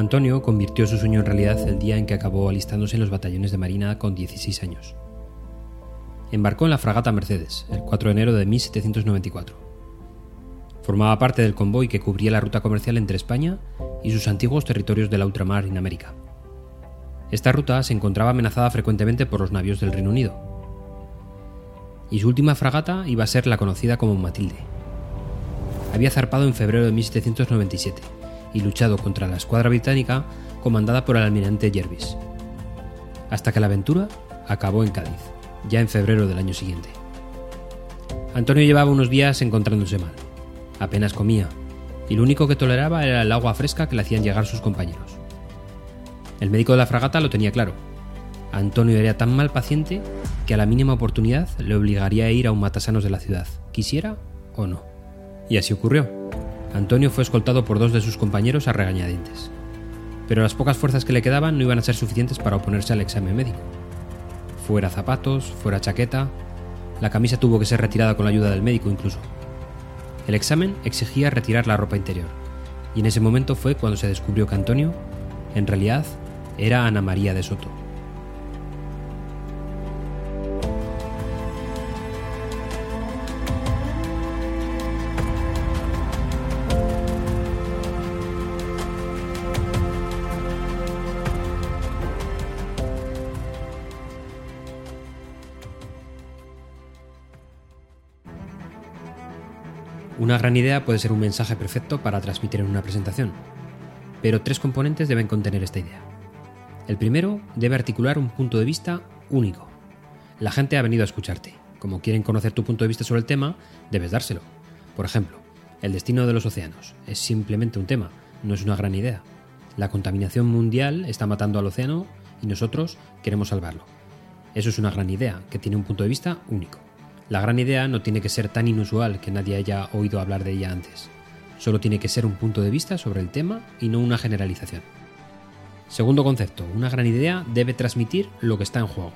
Antonio convirtió su sueño en realidad el día en que acabó alistándose en los batallones de Marina con 16 años. Embarcó en la fragata Mercedes el 4 de enero de 1794. Formaba parte del convoy que cubría la ruta comercial entre España y sus antiguos territorios de la ultramar en América. Esta ruta se encontraba amenazada frecuentemente por los navios del Reino Unido. Y su última fragata iba a ser la conocida como Matilde. Había zarpado en febrero de 1797 y luchado contra la escuadra británica comandada por el almirante Jervis, hasta que la aventura acabó en Cádiz, ya en febrero del año siguiente. Antonio llevaba unos días encontrándose mal. Apenas comía, y lo único que toleraba era el agua fresca que le hacían llegar sus compañeros. El médico de la fragata lo tenía claro. Antonio era tan mal paciente que a la mínima oportunidad le obligaría a ir a un matasanos de la ciudad, quisiera o no. Y así ocurrió. Antonio fue escoltado por dos de sus compañeros a regañadientes. Pero las pocas fuerzas que le quedaban no iban a ser suficientes para oponerse al examen médico. Fuera zapatos, fuera chaqueta, la camisa tuvo que ser retirada con la ayuda del médico incluso. El examen exigía retirar la ropa interior, y en ese momento fue cuando se descubrió que Antonio, en realidad, era Ana María de Soto. Una gran idea puede ser un mensaje perfecto para transmitir en una presentación, pero tres componentes deben contener esta idea. El primero debe articular un punto de vista único. La gente ha venido a escucharte. Como quieren conocer tu punto de vista sobre el tema, debes dárselo. Por ejemplo, el destino de los océanos es simplemente un tema, no es una gran idea. La contaminación mundial está matando al océano y nosotros queremos salvarlo. Eso es una gran idea, que tiene un punto de vista único. La gran idea no tiene que ser tan inusual que nadie haya oído hablar de ella antes. Solo tiene que ser un punto de vista sobre el tema y no una generalización. Segundo concepto, una gran idea debe transmitir lo que está en juego.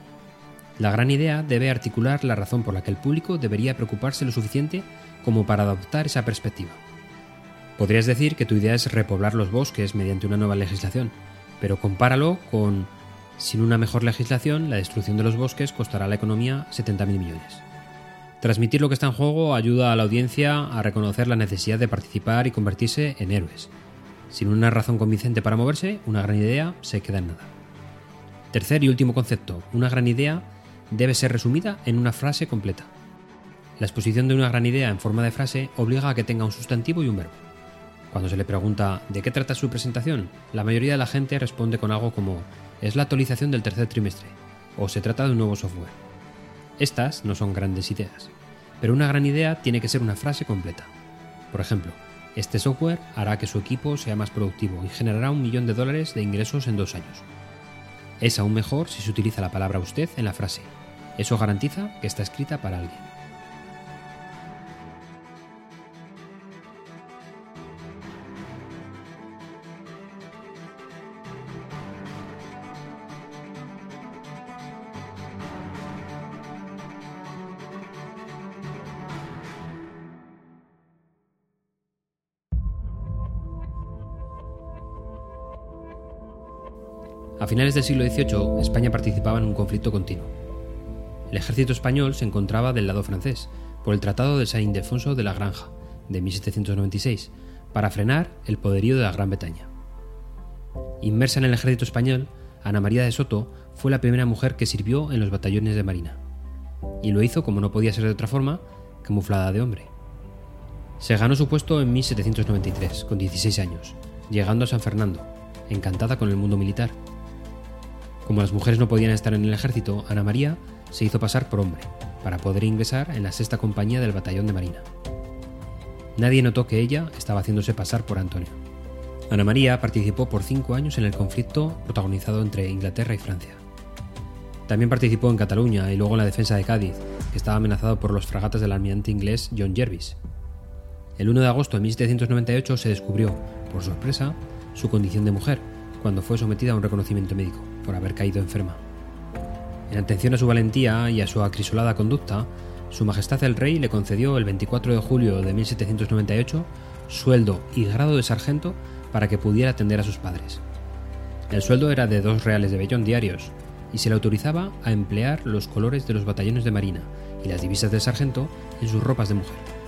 La gran idea debe articular la razón por la que el público debería preocuparse lo suficiente como para adoptar esa perspectiva. Podrías decir que tu idea es repoblar los bosques mediante una nueva legislación, pero compáralo con sin una mejor legislación, la destrucción de los bosques costará a la economía 70.000 millones. Transmitir lo que está en juego ayuda a la audiencia a reconocer la necesidad de participar y convertirse en héroes. Sin una razón convincente para moverse, una gran idea se queda en nada. Tercer y último concepto, una gran idea debe ser resumida en una frase completa. La exposición de una gran idea en forma de frase obliga a que tenga un sustantivo y un verbo. Cuando se le pregunta ¿de qué trata su presentación? La mayoría de la gente responde con algo como es la actualización del tercer trimestre o se trata de un nuevo software. Estas no son grandes ideas, pero una gran idea tiene que ser una frase completa. Por ejemplo, este software hará que su equipo sea más productivo y generará un millón de dólares de ingresos en dos años. Es aún mejor si se utiliza la palabra usted en la frase. Eso garantiza que está escrita para alguien. A finales del siglo XVIII, España participaba en un conflicto continuo. El ejército español se encontraba del lado francés, por el Tratado de Saint Ildefonso de la Granja, de 1796, para frenar el poderío de la Gran Bretaña. Inmersa en el ejército español, Ana María de Soto fue la primera mujer que sirvió en los batallones de Marina, y lo hizo como no podía ser de otra forma, camuflada de hombre. Se ganó su puesto en 1793, con 16 años, llegando a San Fernando, encantada con el mundo militar como las mujeres no podían estar en el ejército, Ana María se hizo pasar por hombre, para poder ingresar en la sexta compañía del batallón de Marina. Nadie notó que ella estaba haciéndose pasar por Antonio. Ana María participó por cinco años en el conflicto protagonizado entre Inglaterra y Francia. También participó en Cataluña y luego en la defensa de Cádiz, que estaba amenazado por los fragatas del almirante inglés John Jervis. El 1 de agosto de 1798 se descubrió, por sorpresa, su condición de mujer, cuando fue sometida a un reconocimiento médico por haber caído enferma. En atención a su valentía y a su acrisolada conducta, Su Majestad el Rey le concedió el 24 de julio de 1798 sueldo y grado de sargento para que pudiera atender a sus padres. El sueldo era de dos reales de vellón diarios y se le autorizaba a emplear los colores de los batallones de marina y las divisas del sargento en sus ropas de mujer.